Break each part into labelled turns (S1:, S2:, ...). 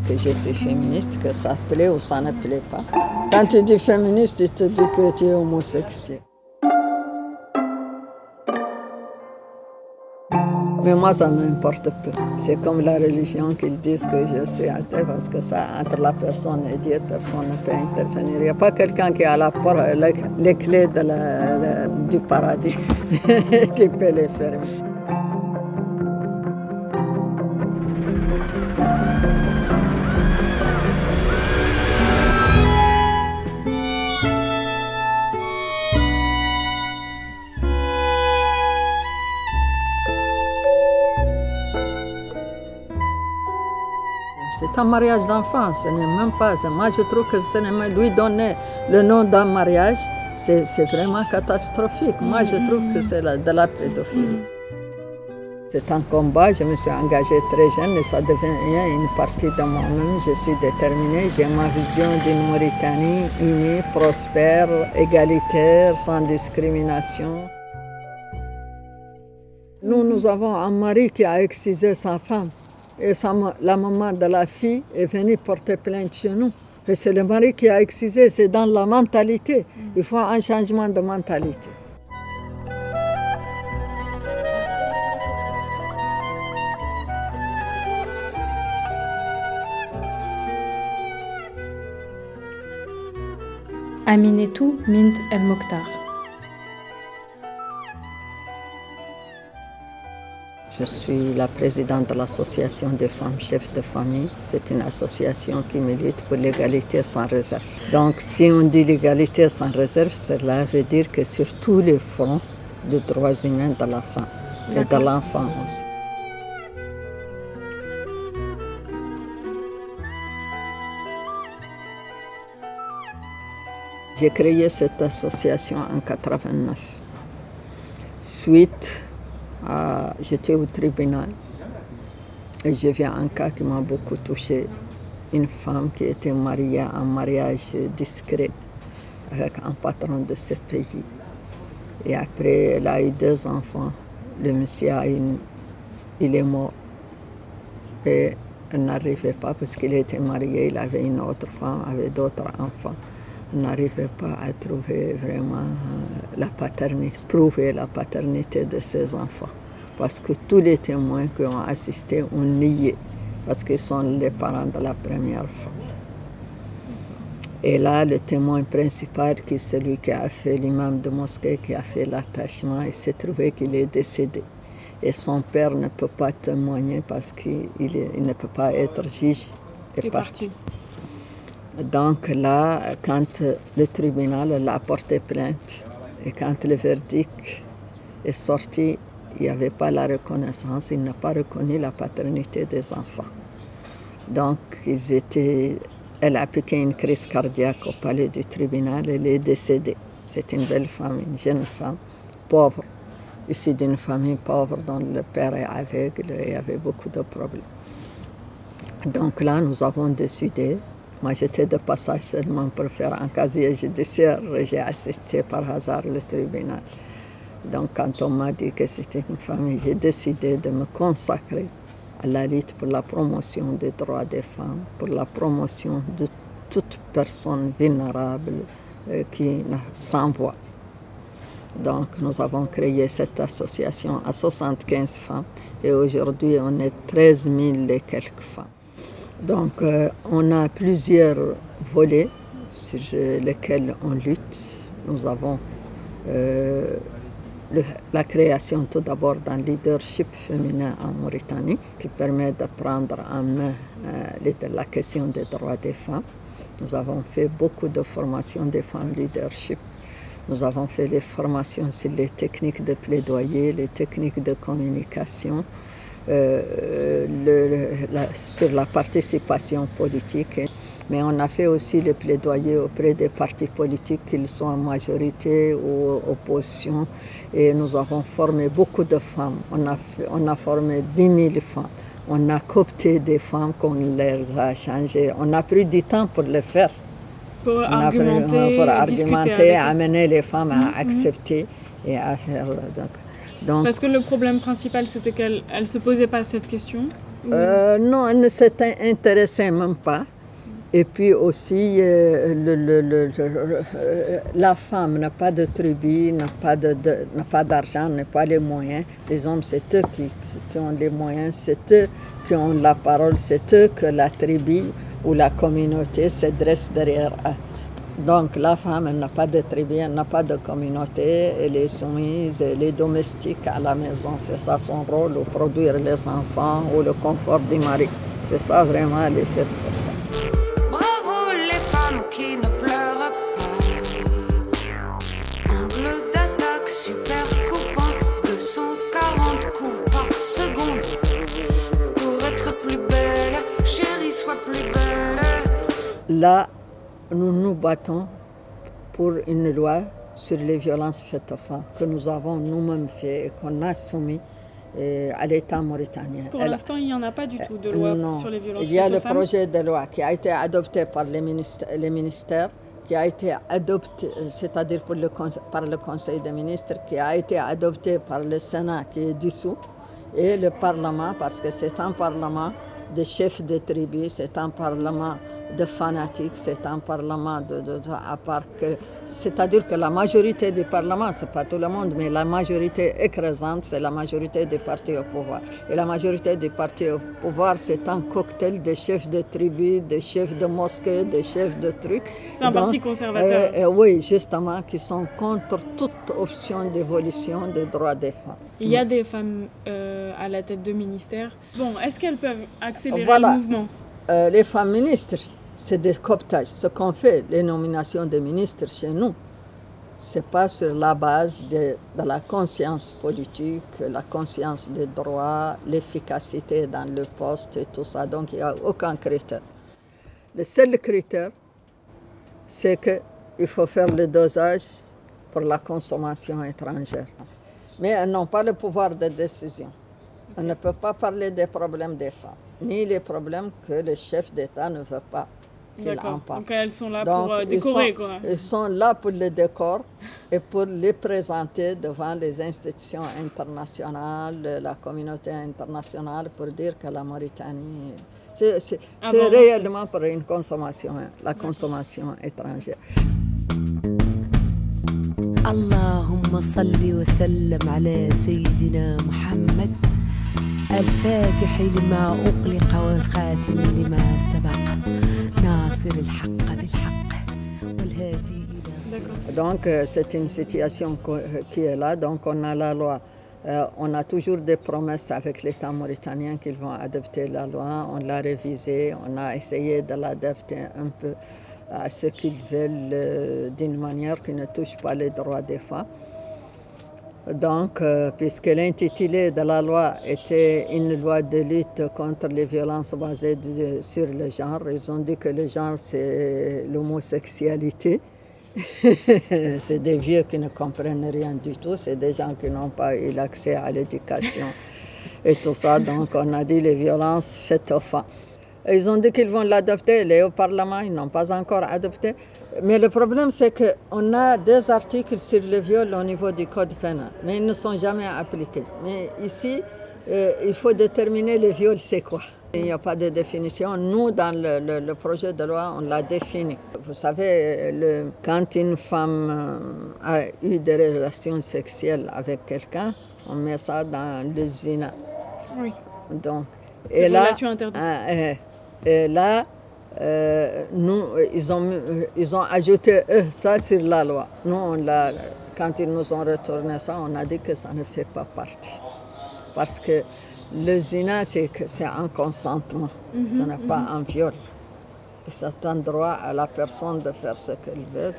S1: que je suis féministe, que ça plaît ou ça ne plaît pas. Quand tu dis féministe, tu te dis que tu es homosexuel. Mais moi, ça m'importe peu. C'est comme la religion qu'ils disent que je suis athée parce que ça, entre la personne et Dieu, personne ne peut intervenir. Il n'y a pas quelqu'un qui a la, les clés du paradis qui peut les fermer. C'est un mariage d'enfant, ce n'est même pas. Moi, je trouve que ce n'est même lui donner le nom d'un mariage, c'est vraiment catastrophique. Moi, je trouve que c'est de la pédophilie. C'est un combat, je me suis engagée très jeune et ça devient une partie de moi-même. Je suis déterminée, j'ai ma vision d'une Mauritanie unie, prospère, égalitaire, sans discrimination. Nous, nous avons un mari qui a excisé sa femme. Et la maman de la fille est venue porter plainte chez nous. Et c'est le mari qui a excisé, c'est dans la mentalité. Il faut un changement de mentalité.
S2: Aminetou Mint El Mokhtar.
S1: Je suis la présidente de l'association des femmes chefs de famille. C'est une association qui milite pour l'égalité sans réserve. Donc si on dit l'égalité sans réserve, cela veut dire que sur tous les fronts des droits humains de la femme et de l'enfant aussi. J'ai créé cette association en 89. Suite j'étais au tribunal et j'ai vu un cas qui m'a beaucoup touché. Une femme qui était mariée en mariage discret avec un patron de ce pays. Et après, elle a eu deux enfants. Le monsieur a une, il est mort. Et elle n'arrivait pas parce qu'il était marié, il avait une autre femme, avait d'autres enfants. N'arrivait pas à trouver vraiment euh, la paternité, prouver la paternité de ses enfants parce que tous les témoins qui ont assisté ont nié, parce qu'ils sont les parents de la première femme. Et là, le témoin principal, qui est celui qui a fait l'imam de mosquée, qui a fait l'attachement, il s'est trouvé qu'il est décédé. Et son père ne peut pas témoigner parce qu'il ne peut pas être juge et parti. Donc là, quand le tribunal a porté plainte et quand le verdict est sorti, il n'y avait pas la reconnaissance, il n'a pas reconnu la paternité des enfants. Donc, ils étaient, elle a piqué une crise cardiaque au palais du tribunal, elle est décédée. C'est une belle femme, une jeune femme, pauvre, issue d'une famille pauvre dont le père est aveugle et avait beaucoup de problèmes. Donc là, nous avons décidé, moi j'étais de passage seulement pour faire un casier judiciaire, j'ai assisté par hasard le tribunal. Donc quand on m'a dit que c'était une famille, j'ai décidé de me consacrer à la lutte pour la promotion des droits des femmes, pour la promotion de toute personne vulnérable euh, qui sans voix. Donc nous avons créé cette association à 75 femmes et aujourd'hui on est 13 000 et quelques femmes. Donc euh, on a plusieurs volets sur lesquels on lutte. Nous avons euh, la création tout d'abord d'un leadership féminin en Mauritanie qui permet de prendre en main euh, la question des droits des femmes. Nous avons fait beaucoup de formations des femmes leadership. Nous avons fait les formations sur les techniques de plaidoyer, les techniques de communication, euh, sur la participation politique. Mais on a fait aussi le plaidoyer auprès des partis politiques, qu'ils soient en majorité ou opposition. Et nous avons formé beaucoup de femmes. On a, on a formé 10 000 femmes. On a coopté des femmes qu'on les a changées. On a pris du temps pour le faire.
S2: Pour argumenter,
S1: pour argumenter amener les femmes à mm-hmm. accepter et à faire.
S2: Donc, Parce que le problème principal, c'était qu'elles ne se posaient pas cette question
S1: Euh, non, elle ne s'était intéressée même pas. Et puis aussi, euh, le, le, le, euh, la femme n'a pas de tribu, n'a pas d'argent, de, n'a pas les moyens. Les hommes, c'est eux qui, qui, ont les moyens, c'est eux qui ont la parole, c'est eux que la tribu ou la communauté se dresse derrière eux. Donc la femme, elle n'a pas de tribu, elle n'a pas de communauté, elle est soumise, elle est domestique à la maison. C'est ça son rôle, ou produire les enfants ou le confort du mari. C'est ça vraiment, elle est faite pour ça. Là, nous nous battons pour une loi sur les violences faites aux femmes que nous avons nous-mêmes fait et qu'on a soumis euh, à l'État mauritanien.
S2: Pour l'instant, il n'y en a pas du tout de loi sur les violences
S1: faites aux femmes.
S2: Il y a le
S1: projet de loi qui a été adopté par les ministères, les ministères qui a été adopté, euh, c'est-à-dire par le Conseil des ministres, qui a été adopté par le Sénat qui est dissous, et le Parlement, parce que c'est un Parlement de chefs de tribus, c'est un Parlement de fanatiques, c'est un parlement de, à part que, c'est-à-dire que la majorité du parlement, c'est pas tout le monde, mais la majorité écrasante, c'est la majorité des partis au pouvoir. Et la majorité des partis au pouvoir, c'est un cocktail de chefs de tribus, de chefs de mosquées, de chefs de trucs.
S2: C'est un parti conservateur.
S1: Euh, euh, oui, justement, qui sont contre toute option d'évolution des droits des femmes.
S2: Il y a des femmes euh, à la tête de ministères. Bon, est-ce qu'elles peuvent accélérer le mouvement?
S1: Les femmes ministres, c'est des cooptages. Ce qu'on fait, les nominations des ministres chez nous, c'est pas sur la base de, la conscience politique, la conscience des droits, l'efficacité dans le poste et tout ça. Donc il n'y a aucun critère. Le seul critère, c'est qu'il faut faire le dosage pour la consommation étrangère. Mais elles n'ont pas le pouvoir de décision. On ne peut pas parler des problèmes des femmes, ni les problèmes que le chef d'État ne veut pas
S2: D'accord. Donc elles sont là pour euh, décorer,
S1: ils sont, quoi. Ils sont là pour le décor et pour les présenter devant les institutions internationales, la communauté internationale, pour dire que la Mauritanie. C'est ah réellement pour une consommation, hein, la consommation étrangère. اللهم صل وسلم على سيدنا محمد الفاتح لما أغلق والخاتم لما سبق Donc euh, c'est une situation euh, qui est là, donc on a la loi. Euh, on a toujours des promesses avec l'État mauritanien qu'ils vont adopter la loi. On l'a révisée, on a essayé de l'adapter un peu à ce qu'ils veulent d'une manière qui ne touche pas les droits des femmes. Donc, euh, puisque l'intitulé de la loi était une loi de lutte contre les violences basées sur le genre, ils ont dit que le genre, c'est l'homosexualité. c'est des vieux qui ne comprennent rien du tout, c'est des gens qui n'ont pas eu l'accès à l'éducation et tout ça. Donc, on a dit les violences faites aux femmes. Ils ont dit qu'ils vont l'adopter, il est au Parlement, ils n'ont pas encore adopté. Mais le problème, c'est qu'on a des articles sur le viol au niveau du code pénal, mais ils ne sont jamais appliqués. Mais ici, euh, il faut déterminer le viol, c'est quoi. Il n'y a pas de définition. Nous, dans le, projet de loi, on l'a défini. Vous savez, le, quand une femme euh, a eu des relations sexuelles avec quelqu'un, on met ça dans le zina.
S2: Oui.
S1: Donc,
S2: et là, interdite.
S1: Et, et là, euh, nous, ils ont, ils ont ajouté ça sur la loi. Nous, on quand ils nous ont retourné ça, on a dit que ça ne fait pas partie. Parce que le zina, c'est un consentement, ce mhm, n'est pas mhm. un viol. C'est un droit à la personne de faire ce qu'elle veut.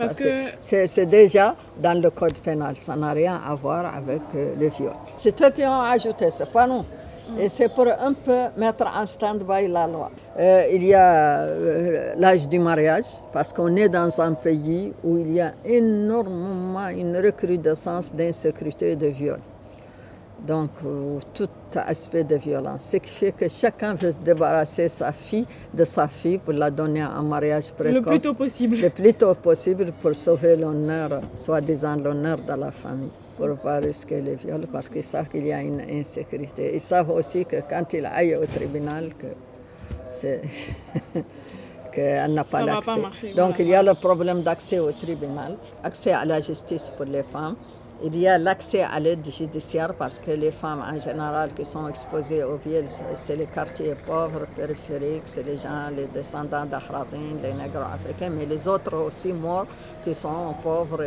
S1: C'est déjà dans le code pénal, ça n'a rien à voir avec euh, le viol. C'est eux qui ont ajouté, c'est pas nous. Et c'est pour un peu mettre en stand-by la loi. Euh, il y a euh, l'âge du mariage, parce qu'on est dans un pays où il y a énormément une recrudescence d'insécurité et de viol. donc tout aspect de violence. Ce qui fait que chacun veut se débarrasser sa fille, de sa fille pour la donner en mariage précoce.
S2: Le plus tôt possible.
S1: Le plus tôt possible pour sauver l'honneur, soi-disant l'honneur de la famille, pour ne pas risquer les viols, parce qu'ils savent qu'il y a une insécurité. Ils savent aussi que quand ils aillent au tribunal, que. qu'elle n'a pas d'accès. Donc il y a le problème d'accès au tribunal, accès à la justice pour les femmes. Il y a l'accès à l'aide judiciaire parce que les femmes en général qui sont exposées aux viols, c'est les quartiers pauvres, périphériques, c'est les gens, les descendants d'Ahradin, les nègres africains, mais les autres aussi morts qui sont pauvres.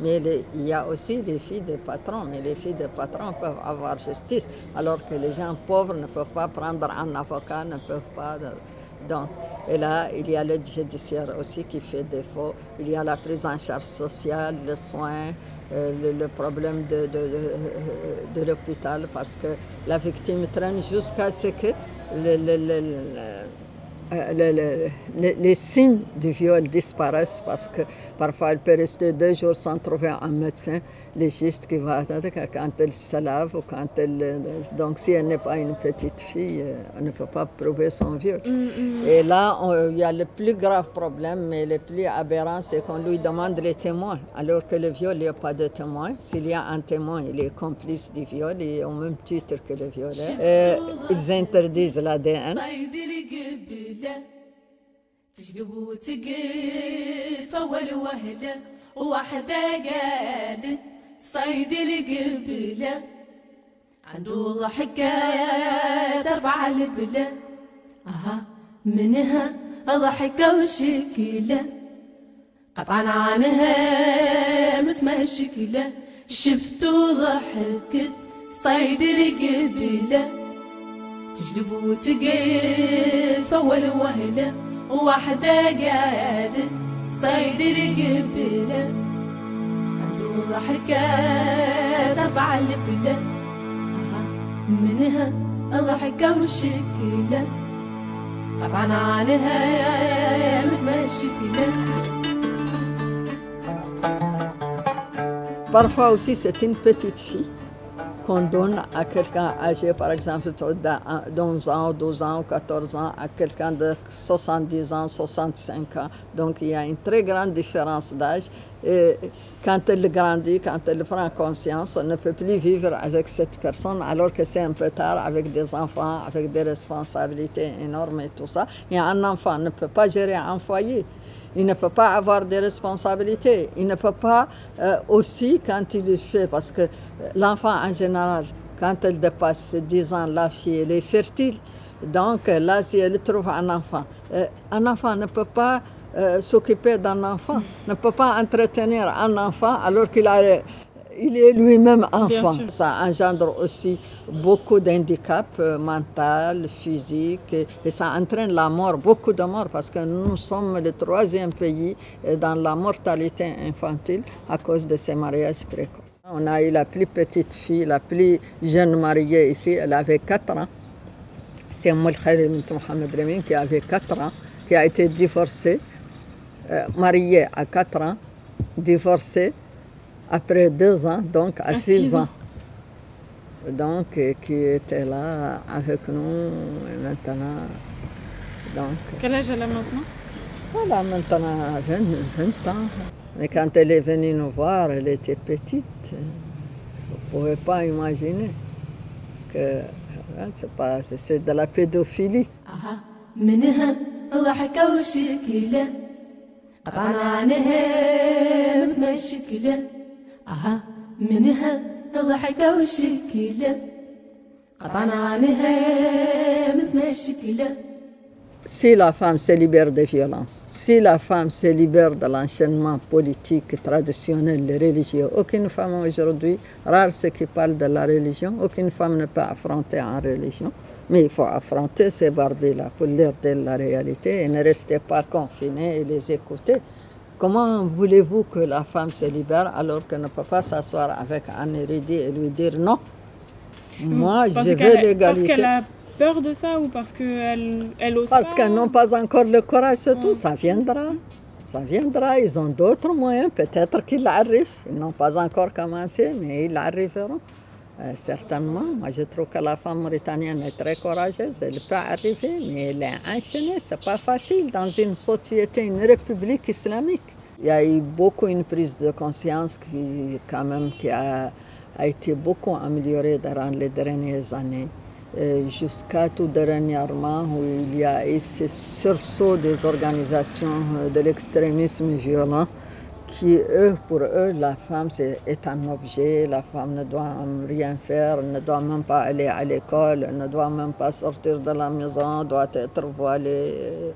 S1: Mais il y a aussi des filles de patrons, mais les filles de patrons peuvent avoir justice, alors que les gens pauvres ne peuvent pas prendre un avocat, ne peuvent pas. Donc, et là, il y a l'aide judiciaire aussi qui fait défaut. Il y a la prise en charge sociale, le soin, euh, le, problème de, de, l'hôpital parce que la victime traîne jusqu'à ce que le, euh, les signes du viol disparaissent parce que parfois elle peut rester deux jours sans trouver un médecin légiste qui va attendre quand elle se lave ou quand elle... Donc si elle n'est pas une petite fille, euh, elle ne peut pas prouver son viol. Mm, mm. Et là, il y a le plus grave problème, mais le plus aberrant, c'est qu'on lui demande les témoins, alors que le viol, il n'y a pas de témoin. S'il y a un témoin, il est complice du viol, est au même titre que le violeur. Et ils interdisent l'ADN. وهلة تجذب وتقت فول وهلة. وحدة قالت صيد القبلة. عنده ضحكة ترفع البلة أها منها ضحكة وشكلة. قطعا عنها متمشكلة شفت وضحكت صيد القبلة. تجلب وتقيت فول وهلة وحدة قالت صيد القبلة عنده ضحكة ترفع البلة منها ضحكة وشكلة قطعنا عنها متمشكلة. Parfois aussi, c'est une petite fille. Qu'on donne à quelqu'un âgé, par exemple, d'11 ans, 12 ans ou 14 ans, à quelqu'un de 70 ans, 65 ans. Donc il y a une très grande différence d'âge. Et quand elle grandit, quand elle prend conscience, on ne peut plus vivre avec cette personne alors que c'est un peu tard avec des enfants, avec des responsabilités énormes et tout ça. Et un enfant ne peut pas gérer un foyer. Il ne peut pas avoir des responsabilités. Il ne peut pas euh, aussi, quand il le fait, parce que l'enfant en général, quand elle dépasse 10 ans, la fille, elle est fertile. Donc là, si elle trouve un enfant, euh, un enfant ne peut pas euh, s'occuper d'un enfant, ne peut pas entretenir un enfant alors qu'il a il est lui-même enfant. Ça engendre aussi beaucoup d'handicaps euh, mentaux, physiques, et, ça entraîne la mort, beaucoup de morts, parce que nous sommes le troisième pays euh, dans la mortalité infantile à cause de ces mariages précoces. On a eu la plus petite fille, la plus jeune mariée ici, elle avait 4 ans. C'est Moul Mohamed Remin qui avait 4 ans, qui a été divorcée, euh, mariée à 4 ans, divorcée après deux ans, donc à, six, ans. Donc, euh, qui était là avec nous maintenant.
S2: Donc, Quel âge elle a maintenant?
S1: Elle a maintenant 20, 20 ans. Mais quand elle est venue nous voir, elle était petite. Vous ne pouvez pas imaginer que c'est, pas, c'est de la pédophilie. أها منها ضحكة وشكلة قطعنا عنها متمشكلة Si la femme se libère des violences, si la femme se libère de l'enchaînement politique traditionnel religieux, aucune femme aujourd'hui, rare ceux qui parlent de la religion, aucune femme ne peut affronter en religion. Mais il faut affronter ces barbes-là pour leur dire la réalité et ne rester pas confiné et les écouter. Comment voulez-vous que la femme se libère alors qu'elle ne peut pas s'asseoir avec un érudit et lui dire non?
S2: Moi, je veux l'égalité. Parce qu'elle a peur de ça ou parce qu'elle elle ose
S1: Parce qu'elles n'ont pas encore le courage, tout. Ça viendra. Ça viendra. Ils ont d'autres moyens. Peut-être qu'ils arrivent. Ils n'ont pas encore commencé, mais ils arriveront. Euh, certainement, moi je trouve que la femme mauritanienne est très courageuse, elle peut arriver, mais elle est enchaînée, c'est pas facile dans une société, une république islamique. Il y a eu beaucoup une prise de conscience qui, quand même, qui a, a été beaucoup améliorée durant les dernières années. Euh, jusqu'à tout dernièrement où il y a eu ce sursaut des organisations euh, de l'extrémisme violent qui, eux, pour eux, la femme est un objet, la femme ne doit rien faire, ne doit même pas aller à l'école, ne doit même pas sortir de la maison, doit être voilée. Euh,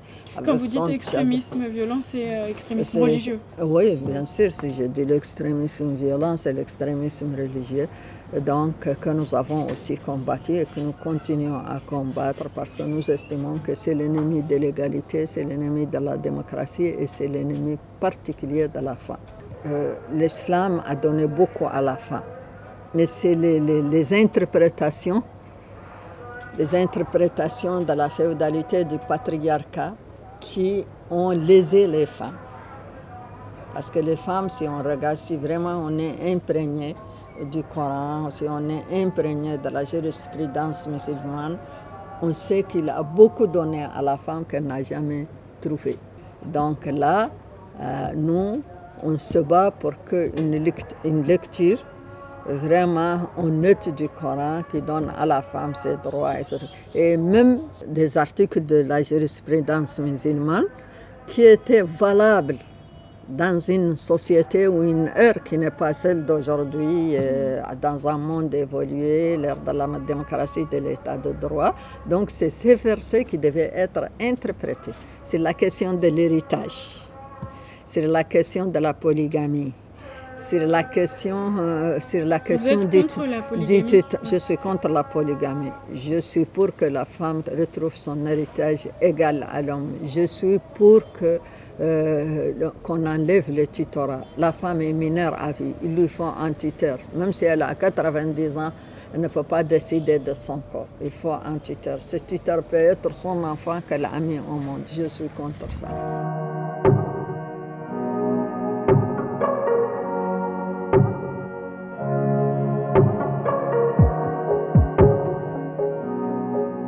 S2: Quand vous dites extrémisme violent, c'est extrémisme religieux
S1: Oui, bien sûr, si je dis l'extrémisme violent, c'est l'extrémisme religieux donc que nous avons aussi combattu et que nous continuons à combattre parce que nous estimons que c'est l'ennemi de l'égalité, c'est l'ennemi de la démocratie et c'est l'ennemi particulier de la femme. Euh, L'islam a donné beaucoup à la femme, mais c'est les, interprétations, les interprétations de la féodalité du patriarcat qui ont lésé les femmes. Parce que les femmes, si on regarde, si vraiment on est imprégné du Coran, si on est imprégné de la jurisprudence musulmane, on sait qu'il a beaucoup donné à la femme qu'elle n'a jamais trouvé. Donc là, euh, nous, on se bat pour qu'une une lecture vraiment honnête du Coran qui donne à la femme ses droits. Et même des articles de la jurisprudence musulmane qui étaient valables dans une société ou une ère qui n'est pas celle d'aujourd'hui, euh, dans un monde évolué, l'ère de la démocratie, de l'état de droit. Donc c'est ces versets qui devaient être interprétés. C'est la question de l'héritage, c'est la question de la polygamie. C'est la question, euh, la question
S2: contre la
S1: je suis contre la polygamie. Je suis pour que la femme retrouve son héritage égal à l'homme. Je suis pour que euh, qu'on enlève le tutorat. La femme est mineure à vie, il lui faut un tuteur. Même si elle a 90 ans, elle ne peut pas décider de son corps. Il faut un tuteur. Ce tuteur peut être son enfant qu'elle a mis au monde. Je suis contre ça.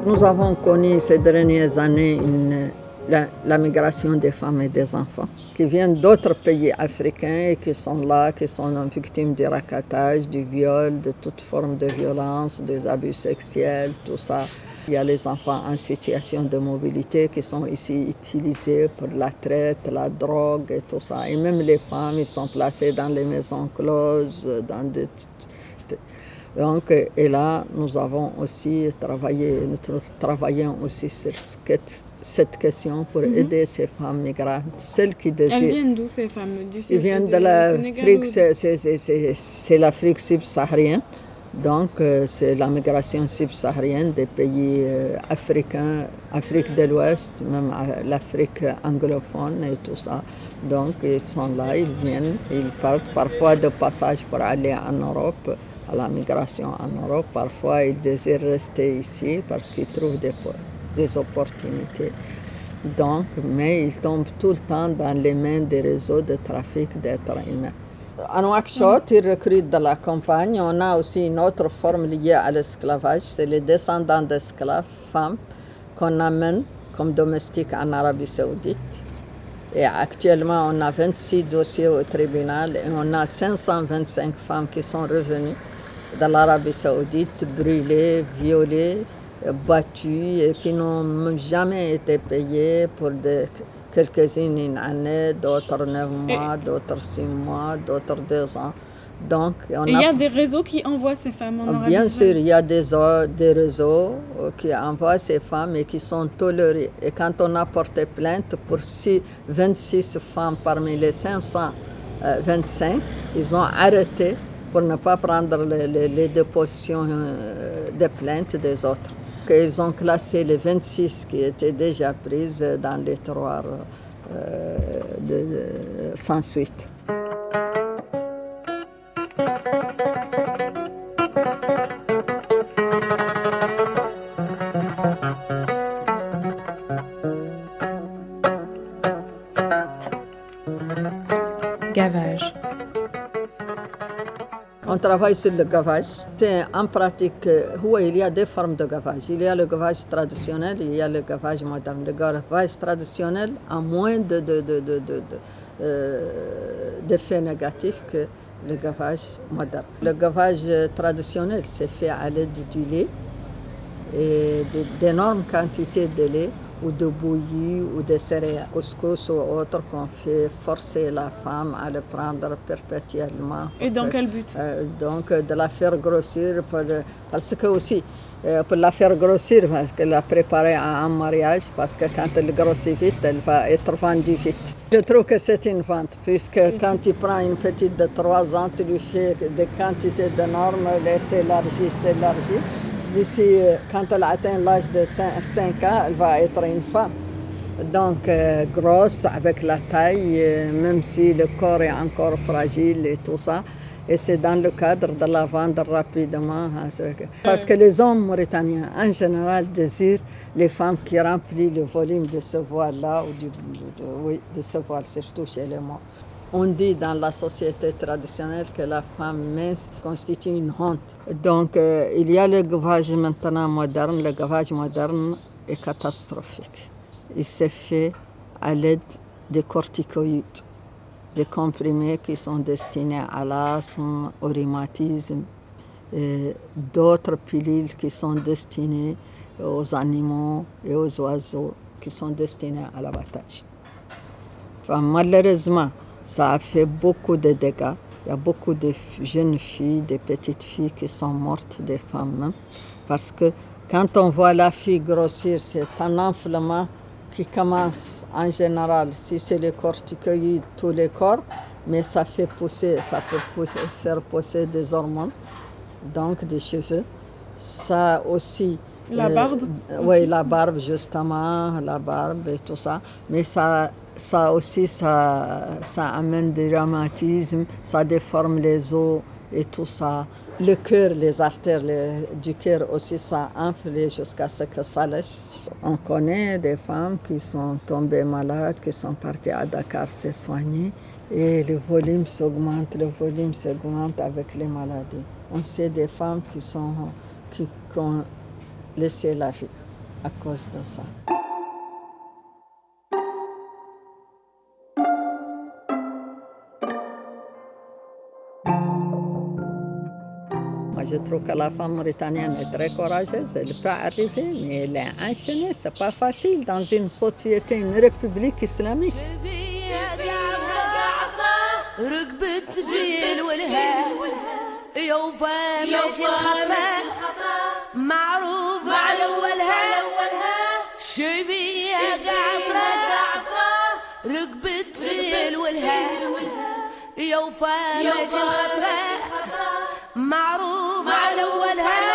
S1: Nous avons connu ces dernières années une la, migration des femmes et des enfants qui viennent d'autres pays africains et qui sont là, qui sont victimes du racatage, du viol, de toute forme de violence, des abus sexuels, tout ça. Il y a les enfants en situation de mobilité qui sont ici utilisés pour la traite, la drogue et tout ça. Et même les femmes, ils sont placées dans les maisons closes, dans donc, et là, nous avons aussi travaillé, nous travaillons aussi sur cette question pour mhm. aider ces femmes migrantes,
S2: celles qui désirent. Elles viennent d'où ces femmes? Du
S1: Elles viennent de, l'Afrique, c'est l'Afrique subsaharienne. Donc, euh, c'est la migration subsaharienne des pays euh, africains, Afrique de l'Ouest, même l'Afrique anglophone et tout ça. Donc, ils sont là, ils viennent, ils partent parfois de passage pour aller en Europe à la migration en Europe. Parfois, ils désirent rester ici parce qu'ils trouvent des, des opportunités. Donc, mais ils tombent tout le temps dans les mains des réseaux de trafic d'êtres humains. En Nouakchott, ils recrutent de la campagne. On a aussi une autre forme liée à l'esclavage, c'est les descendants d'esclaves, femmes, qu'on amène comme domestiques en Arabie saoudite. Et actuellement, on a 26 dossiers au tribunal et on a 525 femmes qui sont revenues dans l'Arabie saoudite, brûlées, violées, battues et qui n'ont jamais été payées pour quelques-unes une année, d'autres neuf mois, d'autres six mois, d'autres deux ans.
S2: Donc, il y a, des réseaux qui envoient ces femmes en
S1: Bien sûr, il y a des, des réseaux euh, qui envoient ces femmes et qui sont tolérées. Et quand on a porté plainte pour 26 femmes parmi les 525, ils ont arrêté pour ne pas prendre les, dépositions euh, des plaintes des autres. Ils ont classé les 26 qui étaient déjà prises dans les tiroirs euh, sans suite. On travaille sur le gavage. C'est en pratique, euh, il y a des formes de gavage. Il y a le gavage traditionnel, il y a le gavage moderne. Le gavage traditionnel a moins de, de, de, de euh, d'effets négatifs que le gavage moderne. Le gavage traditionnel, c'est fait à l'aide du lait et d'énormes quantités de lait ou de bouillie ou de céréales, couscous ou autre qu'on fait forcer la femme à le prendre perpétuellement.
S2: Et dans quel but?
S1: euh, Donc de la faire grossir pour, parce que aussi euh, pour la faire grossir parce qu'elle l'a préparée à un mariage parce que quand elle grossit vite, elle va être vendue vite. Je trouve que c'est une vente puisque quand tu prends une petite de 3 ans, tu lui fais des quantités de normes, elle s'élargit, s'élargit. D'ici, euh, quand elle atteint l'âge de 5, ans, elle va être une femme. Donc, euh, grosse, avec la taille, euh, même si le corps est encore fragile et tout ça. Et c'est dans le cadre de la vente rapidement. Hein, parce que les hommes mauritaniens, en général, désirent les femmes qui remplissent le volume de ce voile-là, ou du, oui, de ce voile, surtout chez les morts. On dit dans la société traditionnelle que la femme mince constitue une honte. Donc, euh, il y a le gavage maintenant moderne. Le gavage moderne est catastrophique. Il s'est fait à l'aide des corticoïdes, des comprimés qui sont destinés à l'asthme, au rhumatisme, d'autres pilules qui sont destinées aux animaux et aux oiseaux qui sont destinés à l'abattage. Malheureusement, ça a fait beaucoup de dégâts. Il y a beaucoup de jeunes filles, de petites filles qui sont mortes, des femmes hein. Parce que quand on voit la fille grossir, c'est un enflement qui commence en général, si c'est les corticoïdes, tous les corps, mais ça fait pousser, ça peut faire pousser des hormones, donc des cheveux. Ça aussi.
S2: La barbe
S1: Oui, la barbe, justement, la barbe et tout ça. Mais ça ça aussi, ça, ça amène des rhumatismes, ça déforme les os et tout ça. Le cœur, les artères du cœur aussi, ça enfle jusqu'à ce que ça lèche. On connaît des femmes qui sont tombées malades, qui sont parties à Dakar se soigner et le volume s'augmente, le volume s'augmente avec les maladies. On sait des femmes qui, sont, qui ont laissé la vie à cause de ça. Je trouve que la femme mauritanienne est très courageuse, elle peut arriver, mais elle est enchaînée, c'est pas facile dans une société, une république islamique. معروف على اولها معروف مع الأول هاي